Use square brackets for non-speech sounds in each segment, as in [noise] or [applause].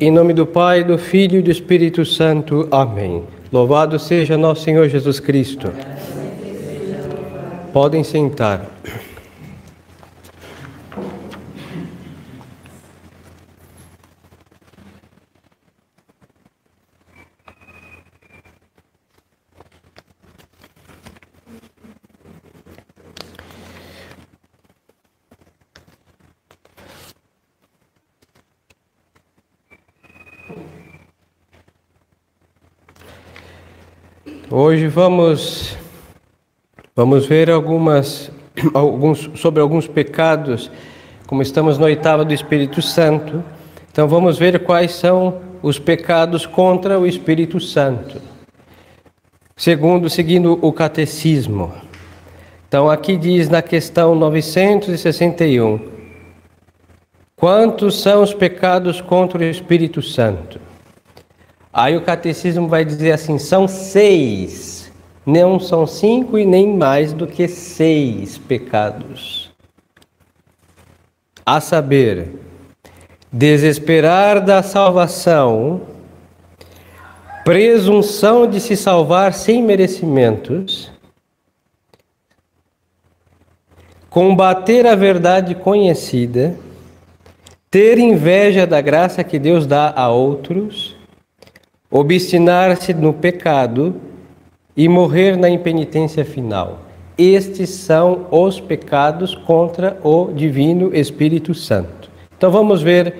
Em nome do Pai, do Filho e do Espírito Santo. Amém. Louvado seja nosso Senhor Jesus Cristo. Podem sentar. Hoje vamos vamos ver algumas alguns sobre alguns pecados, como estamos na oitava do Espírito Santo. Então vamos ver quais são os pecados contra o Espírito Santo. Segundo, seguindo o catecismo. Então aqui diz na questão 961: Quantos são os pecados contra o Espírito Santo? Aí o catecismo vai dizer assim: são seis, não são cinco e nem mais do que seis pecados. A saber, desesperar da salvação, presunção de se salvar sem merecimentos, combater a verdade conhecida, ter inveja da graça que Deus dá a outros obstinar-se no pecado e morrer na impenitência final. Estes são os pecados contra o Divino Espírito Santo. Então vamos ver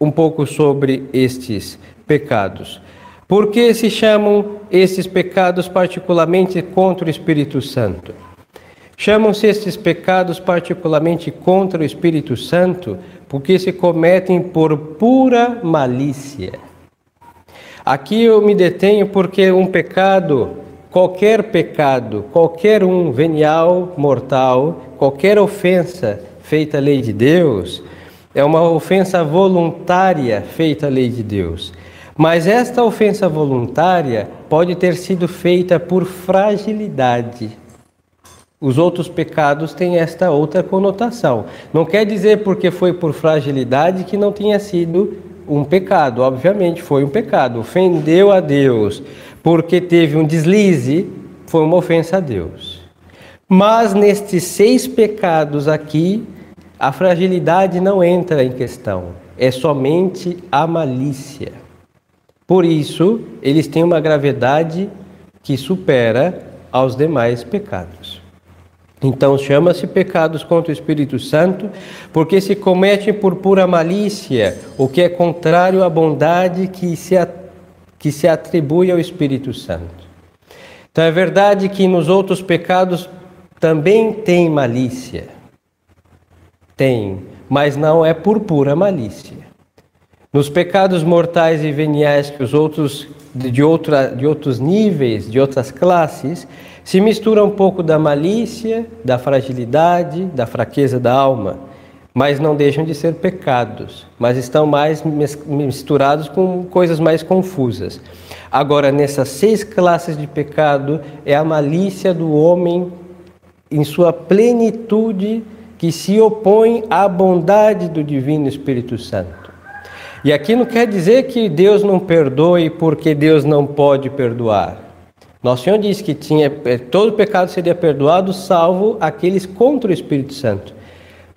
um pouco sobre estes pecados. Por que se chamam estes pecados particularmente contra o Espírito Santo? Chamam-se estes pecados particularmente contra o Espírito Santo porque se cometem por pura malícia Aqui eu me detenho porque um pecado, qualquer pecado, qualquer um venial mortal, qualquer ofensa feita à lei de Deus, é uma ofensa voluntária feita à lei de Deus. Mas esta ofensa voluntária pode ter sido feita por fragilidade. Os outros pecados têm esta outra conotação. Não quer dizer porque foi por fragilidade que não tenha sido um pecado, obviamente foi um pecado. Ofendeu a Deus porque teve um deslize, foi uma ofensa a Deus. Mas nestes seis pecados aqui, a fragilidade não entra em questão, é somente a malícia. Por isso, eles têm uma gravidade que supera aos demais pecados. Então chama-se pecados contra o Espírito Santo, porque se cometem por pura malícia, o que é contrário à bondade que se, que se atribui ao Espírito Santo. Então é verdade que nos outros pecados também tem malícia. Tem, mas não é por pura malícia. Nos pecados mortais e veniais que os outros de, outra, de outros níveis, de outras classes, se mistura um pouco da malícia, da fragilidade, da fraqueza da alma, mas não deixam de ser pecados, mas estão mais misturados com coisas mais confusas. Agora, nessas seis classes de pecado, é a malícia do homem em sua plenitude que se opõe à bondade do Divino Espírito Santo. E aqui não quer dizer que Deus não perdoe porque Deus não pode perdoar. Nosso Senhor disse que tinha, eh, todo pecado seria perdoado, salvo aqueles contra o Espírito Santo.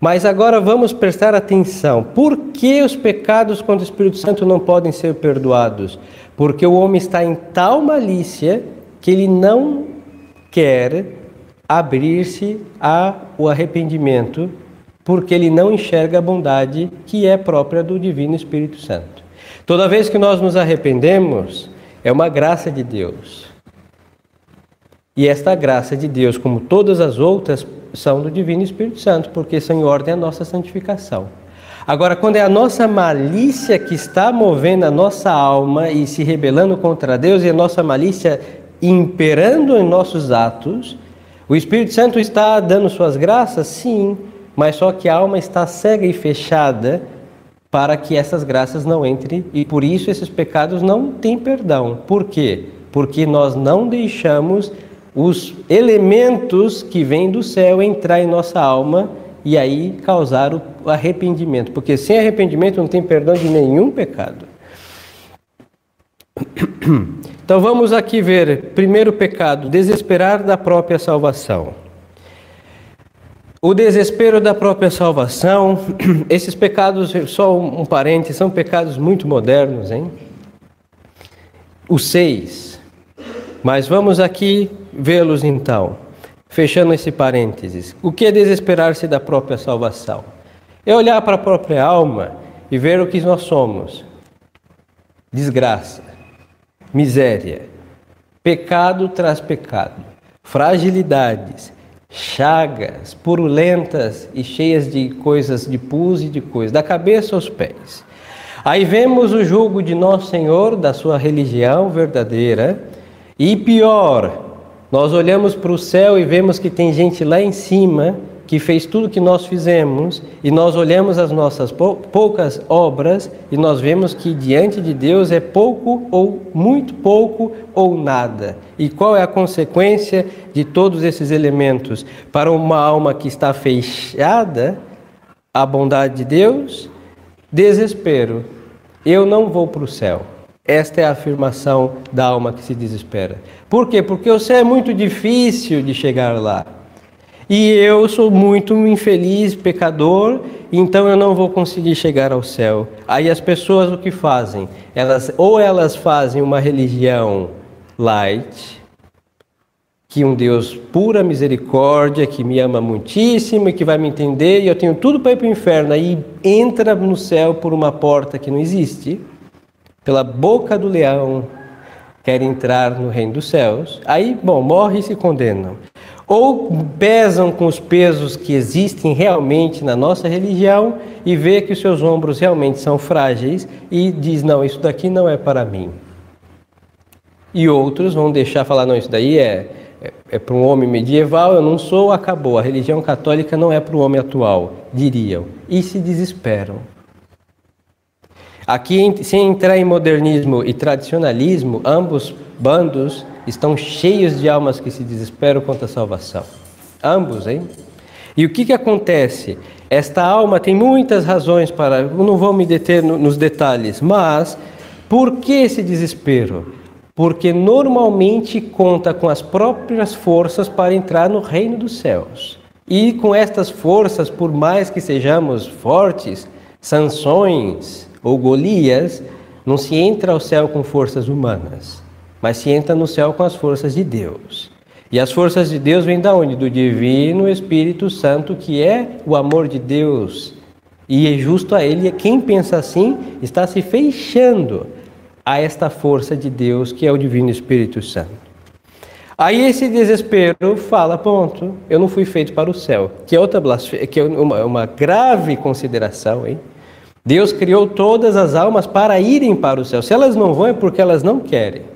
Mas agora vamos prestar atenção. Por que os pecados contra o Espírito Santo não podem ser perdoados? Porque o homem está em tal malícia que ele não quer abrir-se ao arrependimento, porque ele não enxerga a bondade que é própria do Divino Espírito Santo. Toda vez que nós nos arrependemos, é uma graça de Deus. E esta graça de Deus, como todas as outras, são do Divino Espírito Santo, porque são em ordem à nossa santificação. Agora, quando é a nossa malícia que está movendo a nossa alma e se rebelando contra Deus, e a nossa malícia imperando em nossos atos, o Espírito Santo está dando suas graças? Sim, mas só que a alma está cega e fechada para que essas graças não entrem, e por isso esses pecados não têm perdão. Por quê? Porque nós não deixamos os elementos que vêm do céu entrar em nossa alma e aí causar o arrependimento, porque sem arrependimento não tem perdão de nenhum pecado. Então vamos aqui ver, primeiro pecado, desesperar da própria salvação. O desespero da própria salvação, [clears throat] esses pecados, só um parênteses, são pecados muito modernos, hein? Os seis. Mas vamos aqui vê-los então, fechando esse parênteses. O que é desesperar-se da própria salvação? É olhar para a própria alma e ver o que nós somos: desgraça, miséria, pecado traz pecado, fragilidades, chagas purulentas e cheias de coisas, de pus e de coisas, da cabeça aos pés. Aí vemos o jugo de nosso Senhor, da sua religião verdadeira, e pior, nós olhamos para o céu e vemos que tem gente lá em cima que fez tudo que nós fizemos, e nós olhamos as nossas poucas obras e nós vemos que diante de Deus é pouco ou muito pouco ou nada. E qual é a consequência de todos esses elementos para uma alma que está fechada à bondade de Deus? Desespero. Eu não vou para o céu. Esta é a afirmação da alma que se desespera. Por quê? Porque o céu é muito difícil de chegar lá. E eu sou muito infeliz, pecador, então eu não vou conseguir chegar ao céu. Aí as pessoas o que fazem? Elas ou elas fazem uma religião light, que um Deus pura misericórdia, que me ama muitíssimo e que vai me entender, e eu tenho tudo para ir para o inferno, aí entra no céu por uma porta que não existe, pela boca do leão, quer entrar no reino dos céus, aí, bom, morre e se condenam ou pesam com os pesos que existem realmente na nossa religião e vê que os seus ombros realmente são frágeis e diz: não, isso daqui não é para mim. E outros vão deixar falar: não, isso daí é, é, é para um homem medieval, eu não sou, acabou. A religião católica não é para o homem atual, diriam. E se desesperam. Aqui, sem entrar em modernismo e tradicionalismo, ambos bandos estão cheios de almas que se desesperam contra a salvação. Ambos, hein? E o que, que acontece? Esta alma tem muitas razões para. Não vou me deter no, nos detalhes, mas por que esse desespero? Porque normalmente conta com as próprias forças para entrar no reino dos céus. E com estas forças, por mais que sejamos fortes, sanções ou Golias, não se entra ao céu com forças humanas mas se entra no céu com as forças de Deus. E as forças de Deus vêm da onde? Do divino Espírito Santo, que é o amor de Deus. E é justo a ele, quem pensa assim está se fechando a esta força de Deus, que é o divino Espírito Santo. Aí esse desespero fala, ponto, eu não fui feito para o céu, que é outra que é uma, uma grave consideração, hein? Deus criou todas as almas para irem para o céu. Se elas não vão é porque elas não querem.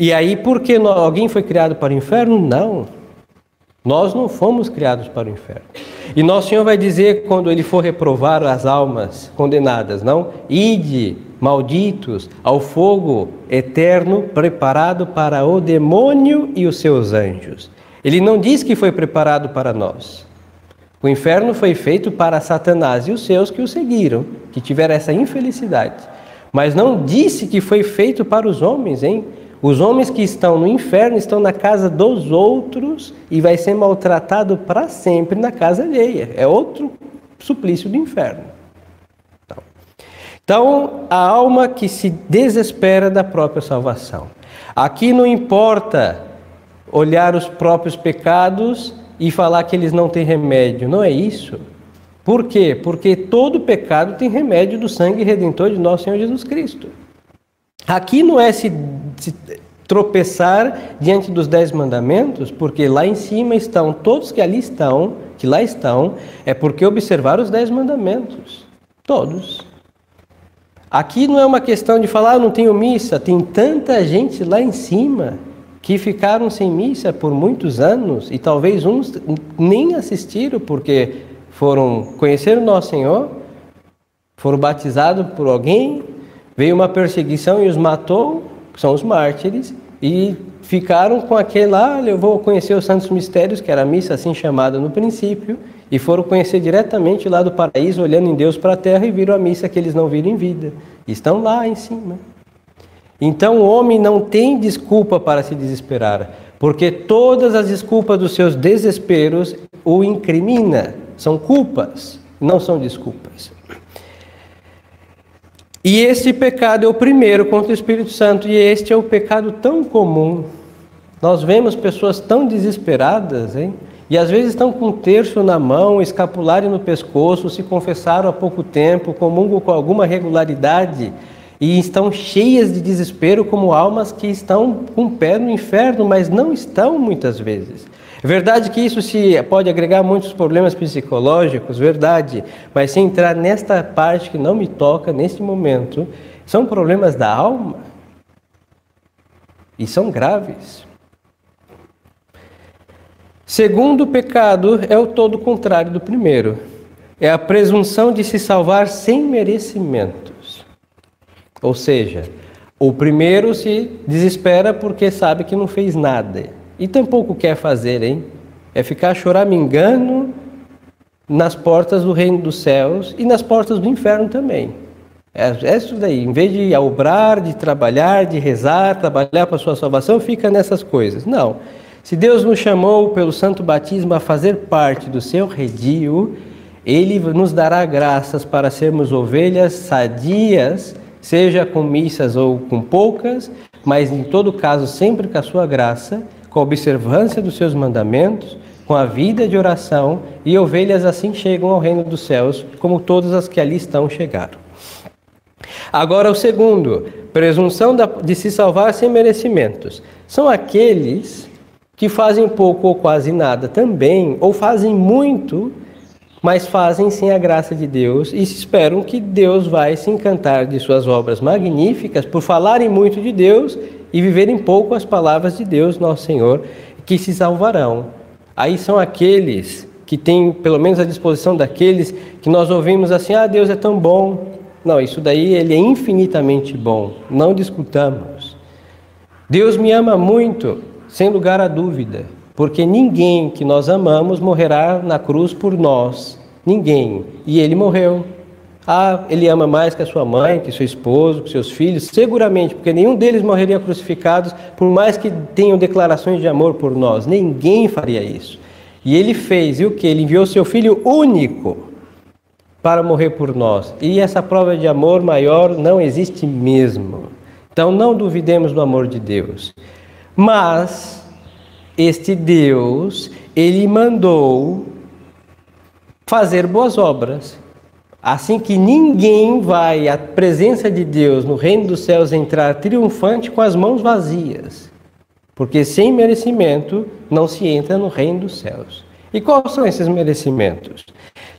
E aí, por que alguém foi criado para o inferno? Não. Nós não fomos criados para o inferno. E nosso Senhor vai dizer quando ele for reprovar as almas condenadas, não? Ide, malditos, ao fogo eterno preparado para o demônio e os seus anjos. Ele não diz que foi preparado para nós. O inferno foi feito para Satanás e os seus que o seguiram, que tiveram essa infelicidade. Mas não disse que foi feito para os homens, hein? Os homens que estão no inferno estão na casa dos outros e vai ser maltratado para sempre na casa alheia. É outro suplício do inferno. Então, então, a alma que se desespera da própria salvação. Aqui não importa olhar os próprios pecados e falar que eles não têm remédio. Não é isso. Por quê? Porque todo pecado tem remédio do sangue redentor de nosso Senhor Jesus Cristo. Aqui não é se, se tropeçar diante dos dez mandamentos, porque lá em cima estão todos que ali estão, que lá estão, é porque observaram os dez mandamentos. Todos. Aqui não é uma questão de falar, ah, não tenho missa, tem tanta gente lá em cima que ficaram sem missa por muitos anos e talvez uns nem assistiram porque foram conhecer o nosso Senhor, foram batizados por alguém Veio uma perseguição e os matou, são os mártires, e ficaram com aquele lá, ah, eu vou conhecer os santos mistérios, que era a missa assim chamada no princípio, e foram conhecer diretamente lá do paraíso, olhando em Deus para a terra e viram a missa que eles não viram em vida. Estão lá em cima. Então o homem não tem desculpa para se desesperar, porque todas as desculpas dos seus desesperos o incrimina, são culpas, não são desculpas. E este pecado é o primeiro contra o Espírito Santo, e este é o pecado tão comum. Nós vemos pessoas tão desesperadas, hein? E às vezes estão com um terço na mão, escapulário no pescoço, se confessaram há pouco tempo, comungam com alguma regularidade e estão cheias de desespero, como almas que estão com o pé no inferno, mas não estão muitas vezes. Verdade que isso se pode agregar muitos problemas psicológicos, verdade, mas se entrar nesta parte que não me toca neste momento, são problemas da alma e são graves. Segundo pecado é o todo contrário do primeiro. É a presunção de se salvar sem merecimentos. Ou seja, o primeiro se desespera porque sabe que não fez nada. E tampouco quer fazer, hein? É ficar choramingando nas portas do reino dos céus e nas portas do inferno também. É, é isso daí. Em vez de obrar, de trabalhar, de rezar, trabalhar para a sua salvação, fica nessas coisas. Não. Se Deus nos chamou pelo santo batismo a fazer parte do seu redil, ele nos dará graças para sermos ovelhas sadias, seja com missas ou com poucas, mas em todo caso sempre com a sua graça, com a observância dos seus mandamentos, com a vida de oração, e ovelhas assim chegam ao reino dos céus, como todas as que ali estão chegaram. Agora o segundo, presunção de se salvar sem merecimentos. São aqueles que fazem pouco ou quase nada também, ou fazem muito, mas fazem sem a graça de Deus e esperam que Deus vai se encantar de suas obras magníficas por falarem muito de Deus e viverem pouco as palavras de Deus, nosso Senhor, que se salvarão. Aí são aqueles que têm, pelo menos a disposição daqueles que nós ouvimos assim: ah, Deus é tão bom. Não, isso daí ele é infinitamente bom, não discutamos. Deus me ama muito, sem lugar a dúvida, porque ninguém que nós amamos morrerá na cruz por nós. Ninguém. E ele morreu. Ah, ele ama mais que a sua mãe, que seu esposo, que seus filhos, seguramente, porque nenhum deles morreria crucificados, por mais que tenham declarações de amor por nós. Ninguém faria isso. E ele fez, e o que? Ele enviou seu filho único para morrer por nós. E essa prova de amor maior não existe mesmo. Então não duvidemos do amor de Deus. Mas este Deus, ele mandou fazer boas obras. Assim que ninguém vai à presença de Deus no reino dos céus entrar triunfante com as mãos vazias. Porque sem merecimento não se entra no reino dos céus. E quais são esses merecimentos?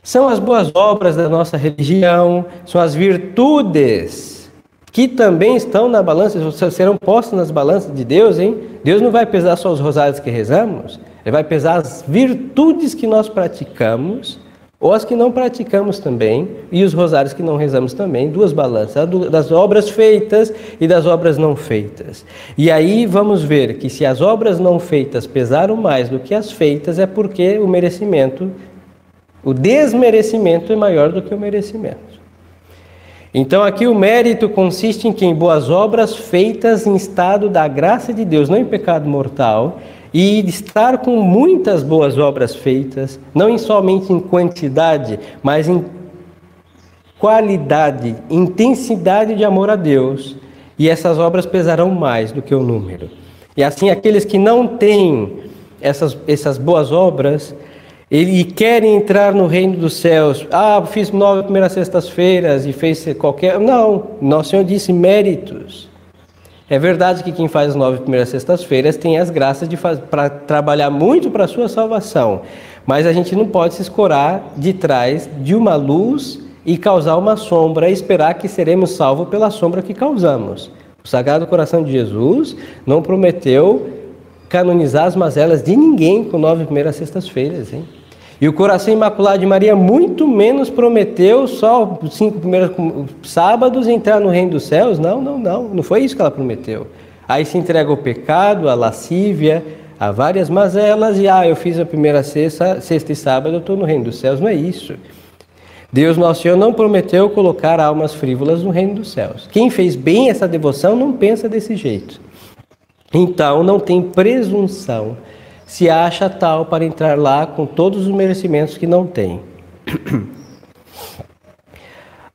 São as boas obras da nossa religião, são as virtudes que também estão na balança, serão postos nas balanças de Deus, hein? Deus não vai pesar só os rosários que rezamos, Ele vai pesar as virtudes que nós praticamos, ou as que não praticamos também, e os rosários que não rezamos também, duas balanças, das obras feitas e das obras não feitas. E aí vamos ver que se as obras não feitas pesaram mais do que as feitas, é porque o merecimento, o desmerecimento é maior do que o merecimento. Então aqui o mérito consiste em que em boas obras feitas em estado da graça de Deus, não em pecado mortal, e estar com muitas boas obras feitas, não somente em quantidade, mas em qualidade, intensidade de amor a Deus, e essas obras pesarão mais do que o número. E assim aqueles que não têm essas, essas boas obras, e querem entrar no reino dos céus. Ah, fiz nove primeiras sextas-feiras e fez qualquer. Não, nosso Senhor disse méritos. É verdade que quem faz as nove primeiras sextas-feiras tem as graças de para trabalhar muito para a sua salvação. Mas a gente não pode se escorar de trás de uma luz e causar uma sombra e esperar que seremos salvos pela sombra que causamos. O Sagrado Coração de Jesus não prometeu canonizar as mazelas de ninguém com nove primeiras sextas-feiras, hein? E o coração imaculado de Maria muito menos prometeu só os cinco primeiros sábados entrar no reino dos céus. Não, não, não. Não foi isso que ela prometeu. Aí se entrega ao pecado, à lascívia, há várias mazelas e ah, eu fiz a primeira sexta, sexta e sábado, eu estou no reino dos céus. Não é isso. Deus Nosso Senhor não prometeu colocar almas frívolas no reino dos céus. Quem fez bem essa devoção não pensa desse jeito. Então não tem presunção, se acha tal para entrar lá com todos os merecimentos que não tem.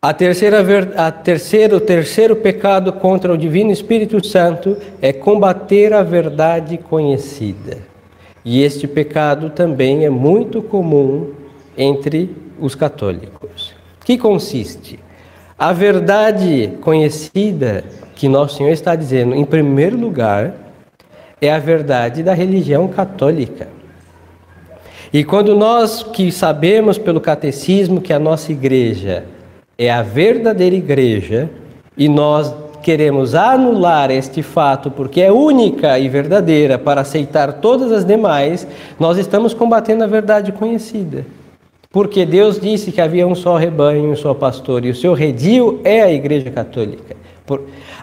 A terceira, a terceiro, terceiro pecado contra o Divino Espírito Santo é combater a verdade conhecida. E este pecado também é muito comum entre os católicos. Que consiste? A verdade conhecida que Nosso Senhor está dizendo, em primeiro lugar, é a verdade da religião católica. E quando nós que sabemos pelo catecismo que a nossa igreja é a verdadeira igreja e nós queremos anular este fato porque é única e verdadeira para aceitar todas as demais, nós estamos combatendo a verdade conhecida. Porque Deus disse que havia um só rebanho, um só pastor, e o seu redil é a Igreja Católica.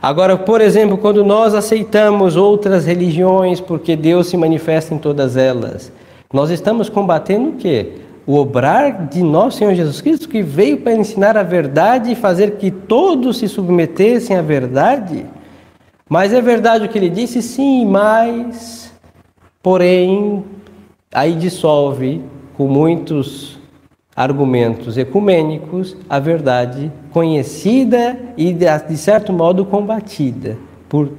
Agora, por exemplo, quando nós aceitamos outras religiões porque Deus se manifesta em todas elas, nós estamos combatendo o quê? O obrar de nosso Senhor Jesus Cristo, que veio para ensinar a verdade e fazer que todos se submetessem à verdade. Mas é verdade o que ele disse? Sim, mas, porém, aí dissolve com muitos argumentos ecumênicos a verdade conhecida e, de certo modo, combatida. Por...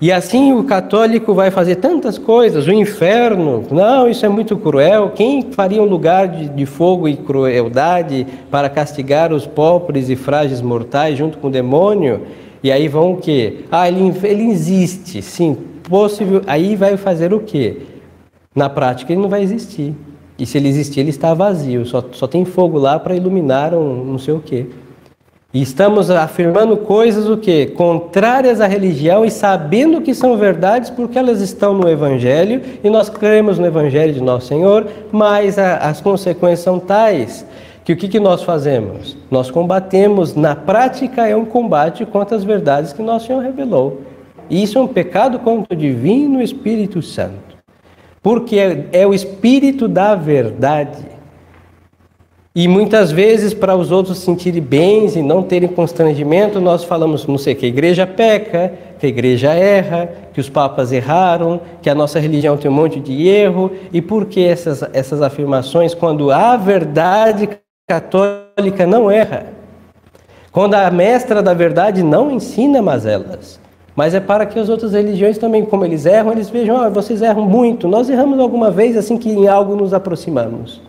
E assim o católico vai fazer tantas coisas, o inferno, não, isso é muito cruel. Quem faria um lugar de, de fogo e crueldade para castigar os pobres e frágeis mortais junto com o demônio? E aí vão o quê? Ah, ele, ele existe, sim, possível. Aí vai fazer o quê? Na prática ele não vai existir. E se ele existir, ele está vazio, só, só tem fogo lá para iluminar um não sei o quê. E estamos afirmando coisas o quê? Contrárias à religião e sabendo que são verdades porque elas estão no Evangelho e nós cremos no Evangelho de Nosso Senhor, mas a, as consequências são tais que o que, que nós fazemos? Nós combatemos, na prática é um combate contra as verdades que Nosso Senhor revelou. E isso é um pecado contra o Divino Espírito Santo porque é, é o espírito da verdade. E muitas vezes, para os outros se sentirem bens e não terem constrangimento, nós falamos, não sei, que a igreja peca, que a igreja erra, que os papas erraram, que a nossa religião tem um monte de erro. E por que essas, essas afirmações quando a verdade católica não erra? Quando a mestra da verdade não ensina mazelas? Mas é para que as outras religiões também, como eles erram, eles vejam, ah, vocês erram muito, nós erramos alguma vez assim que em algo nos aproximamos.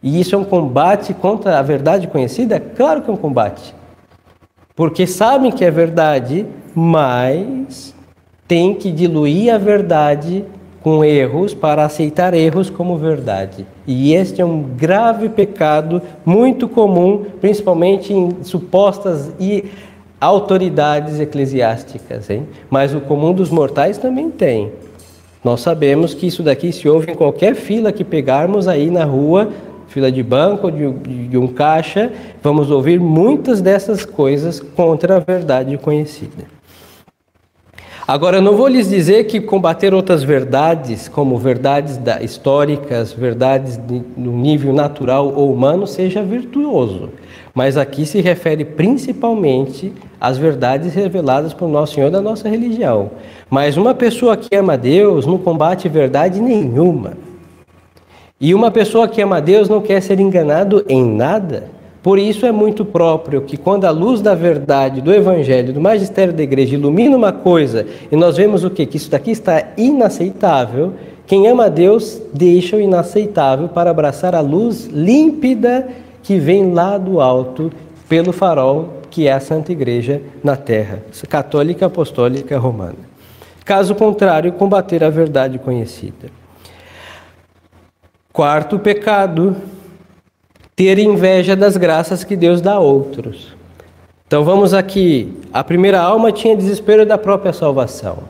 E isso é um combate contra a verdade conhecida? Claro que é um combate. Porque sabem que é verdade, mas tem que diluir a verdade com erros para aceitar erros como verdade. E este é um grave pecado muito comum, principalmente em supostas e autoridades eclesiásticas, hein? mas o comum dos mortais também tem. Nós sabemos que isso daqui se ouve em qualquer fila que pegarmos aí na rua, fila de banco, de, de um caixa, vamos ouvir muitas dessas coisas contra a verdade conhecida. Agora, não vou lhes dizer que combater outras verdades, como verdades históricas, verdades no nível natural ou humano, seja virtuoso. Mas aqui se refere principalmente às verdades reveladas por Nosso Senhor da nossa religião. Mas uma pessoa que ama Deus não combate verdade nenhuma. E uma pessoa que ama Deus não quer ser enganado em nada. Por isso é muito próprio que quando a luz da verdade, do evangelho, do magistério da igreja ilumina uma coisa e nós vemos o quê? Que isso daqui está inaceitável, quem ama Deus deixa o inaceitável para abraçar a luz límpida que vem lá do alto pelo farol que é a Santa Igreja na terra, católica, apostólica, romana. Caso contrário, combater a verdade conhecida. Quarto pecado, ter inveja das graças que Deus dá a outros. Então vamos aqui. A primeira alma tinha desespero da própria salvação.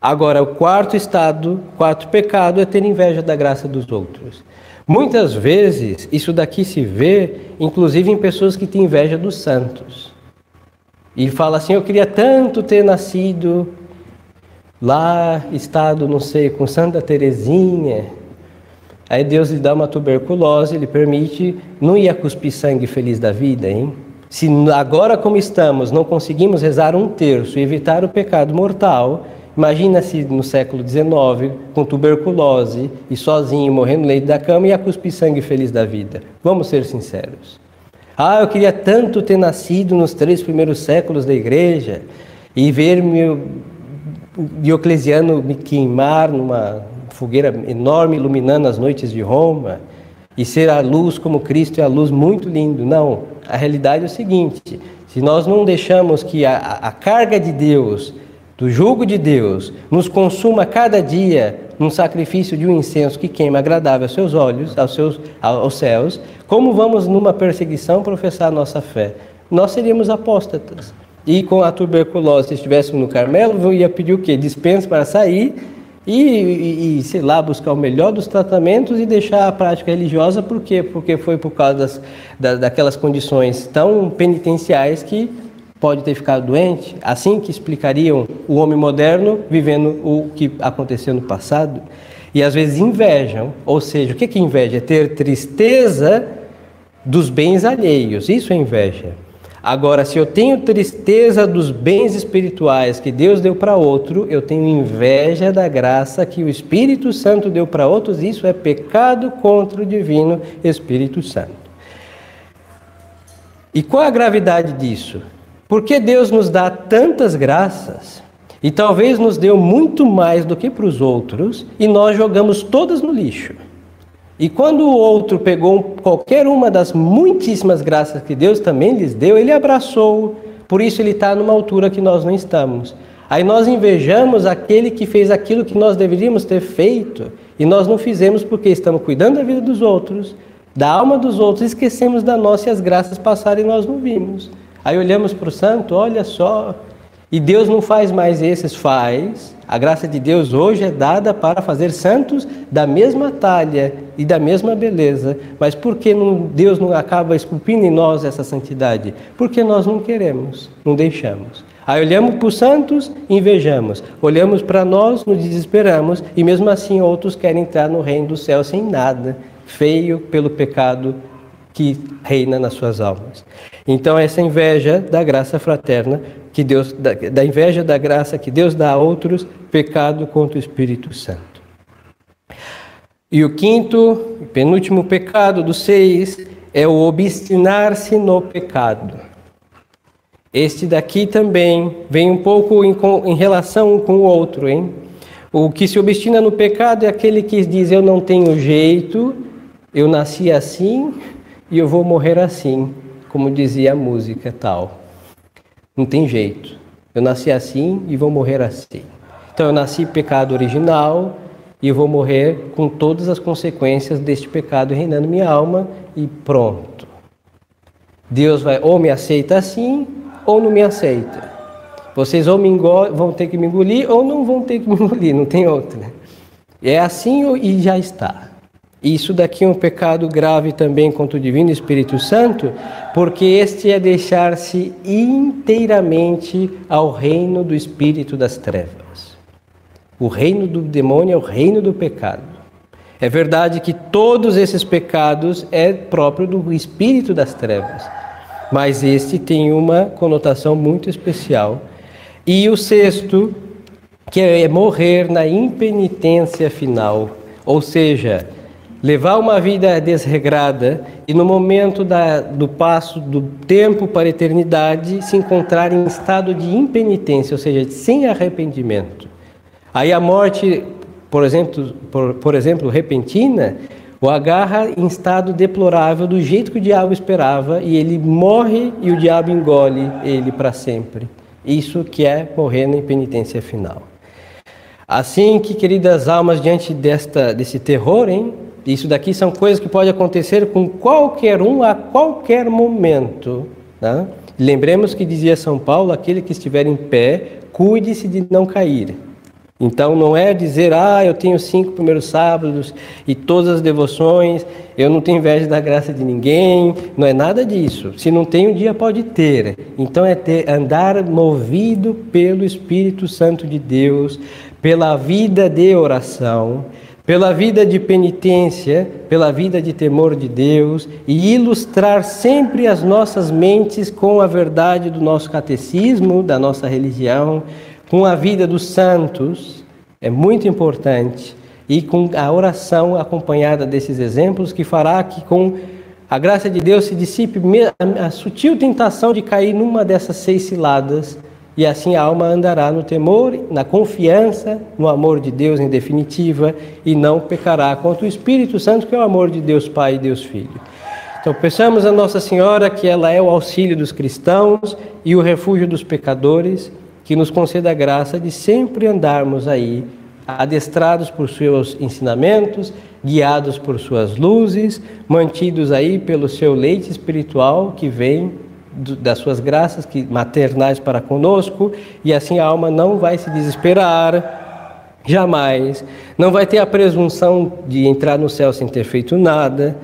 Agora, o quarto estado, quarto pecado é ter inveja da graça dos outros. Muitas vezes isso daqui se vê, inclusive em pessoas que têm inveja dos santos. E fala assim: Eu queria tanto ter nascido lá estado, não sei, com Santa Terezinha. Aí Deus lhe dá uma tuberculose, ele permite, não ia cuspir sangue feliz da vida, hein? Se agora como estamos não conseguimos rezar um terço e evitar o pecado mortal, imagina se no século XIX, com tuberculose e sozinho, morrendo no leito da cama, ia cuspir sangue feliz da vida. Vamos ser sinceros. Ah, eu queria tanto ter nascido nos três primeiros séculos da igreja e ver meu Dioclesiano me queimar numa fogueira enorme iluminando as noites de Roma e ser a luz como Cristo é a luz muito lindo. Não, a realidade é o seguinte: se nós não deixamos que a, a carga de Deus, do jugo de Deus, nos consuma cada dia num sacrifício de um incenso que queima agradável aos seus olhos, aos, seus, aos céus, como vamos numa perseguição professar nossa fé? Nós seríamos apóstatas. E com a tuberculose, se estivéssemos no Carmelo, eu ia pedir o quê? Dispensa para sair e, e, e, sei lá, buscar o melhor dos tratamentos e deixar a prática religiosa, por quê? Porque foi por causa das, da, daquelas condições tão penitenciais que pode ter ficado doente, assim que explicariam o homem moderno vivendo o que aconteceu no passado. E às vezes invejam, ou seja, o que é inveja? É ter tristeza dos bens alheios, isso é inveja. Agora, se eu tenho tristeza dos bens espirituais que Deus deu para outro, eu tenho inveja da graça que o Espírito Santo deu para outros, isso é pecado contra o divino Espírito Santo. E qual a gravidade disso? Porque Deus nos dá tantas graças e talvez nos deu muito mais do que para os outros e nós jogamos todas no lixo. E quando o outro pegou qualquer uma das muitíssimas graças que Deus também lhes deu, ele abraçou. Por isso ele está numa altura que nós não estamos. Aí nós invejamos aquele que fez aquilo que nós deveríamos ter feito e nós não fizemos porque estamos cuidando da vida dos outros, da alma dos outros, esquecemos da nossa e as graças passaram e nós não vimos. Aí olhamos para o santo, olha só, e Deus não faz mais esses, faz. A graça de Deus hoje é dada para fazer santos da mesma talha e da mesma beleza. Mas por que não, Deus não acaba esculpindo em nós essa santidade? Porque nós não queremos, não deixamos. Aí olhamos para os santos, invejamos. Olhamos para nós, nos desesperamos. E mesmo assim outros querem entrar no reino do céu sem nada, feio pelo pecado que reina nas suas almas. Então essa inveja da graça fraterna que Deus da, da inveja da graça que Deus dá a outros, pecado contra o Espírito Santo. E o quinto, penúltimo pecado dos seis é o obstinar-se no pecado. Este daqui também vem um pouco em, em relação com o outro, hein? O que se obstina no pecado é aquele que diz: Eu não tenho jeito, eu nasci assim e eu vou morrer assim, como dizia a música tal. Não tem jeito. Eu nasci assim e vou morrer assim. Então eu nasci pecado original e vou morrer com todas as consequências deste pecado reinando minha alma e pronto. Deus vai ou me aceita assim ou não me aceita. Vocês ou me vão ter que me engolir ou não vão ter que me engolir, não tem outra. É assim e já está. Isso daqui é um pecado grave também contra o Divino Espírito Santo, porque este é deixar-se inteiramente ao reino do espírito das trevas. O reino do demônio é o reino do pecado. É verdade que todos esses pecados é próprio do espírito das trevas, mas este tem uma conotação muito especial. E o sexto, que é morrer na impenitência final, ou seja, levar uma vida desregrada e no momento da, do passo do tempo para a eternidade se encontrar em estado de impenitência, ou seja, sem arrependimento. Aí a morte, por exemplo, por, por exemplo, repentina, o agarra em estado deplorável do jeito que o diabo esperava e ele morre e o diabo engole ele para sempre. Isso que é morrer na impenitência final. Assim que, queridas almas, diante desta, desse terror, hein, isso daqui são coisas que podem acontecer com qualquer um a qualquer momento. Né? Lembremos que dizia São Paulo: aquele que estiver em pé, cuide-se de não cair. Então não é dizer, ah, eu tenho cinco primeiros sábados e todas as devoções, eu não tenho inveja da graça de ninguém, não é nada disso. Se não tem um dia, pode ter. Então é ter, andar movido pelo Espírito Santo de Deus, pela vida de oração, pela vida de penitência, pela vida de temor de Deus e ilustrar sempre as nossas mentes com a verdade do nosso catecismo, da nossa religião com a vida dos santos é muito importante e com a oração acompanhada desses exemplos que fará que com a graça de Deus se dissipe a sutil tentação de cair numa dessas seis ciladas e assim a alma andará no temor, na confiança, no amor de Deus em definitiva e não pecará contra o Espírito Santo que é o amor de Deus Pai e Deus Filho. Então, peçamos a Nossa Senhora que ela é o auxílio dos cristãos e o refúgio dos pecadores que nos conceda a graça de sempre andarmos aí, adestrados por seus ensinamentos, guiados por suas luzes, mantidos aí pelo seu leite espiritual que vem das suas graças que maternais para conosco, e assim a alma não vai se desesperar jamais, não vai ter a presunção de entrar no céu sem ter feito nada,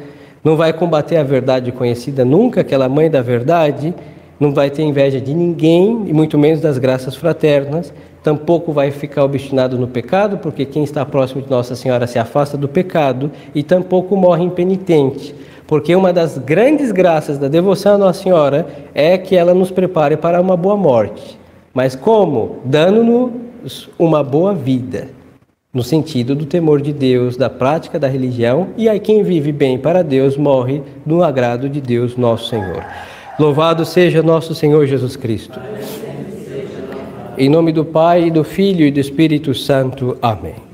não vai combater a verdade conhecida nunca, aquela mãe da verdade, não vai ter inveja de ninguém, e muito menos das graças fraternas, tampouco vai ficar obstinado no pecado, porque quem está próximo de Nossa Senhora se afasta do pecado, e tampouco morre impenitente, porque uma das grandes graças da devoção à Nossa Senhora é que ela nos prepare para uma boa morte. Mas como? Dando-nos uma boa vida, no sentido do temor de Deus, da prática da religião, e aí quem vive bem para Deus morre no agrado de Deus, nosso Senhor. Louvado seja nosso Senhor Jesus Cristo. Em nome do Pai, do Filho e do Espírito Santo. Amém.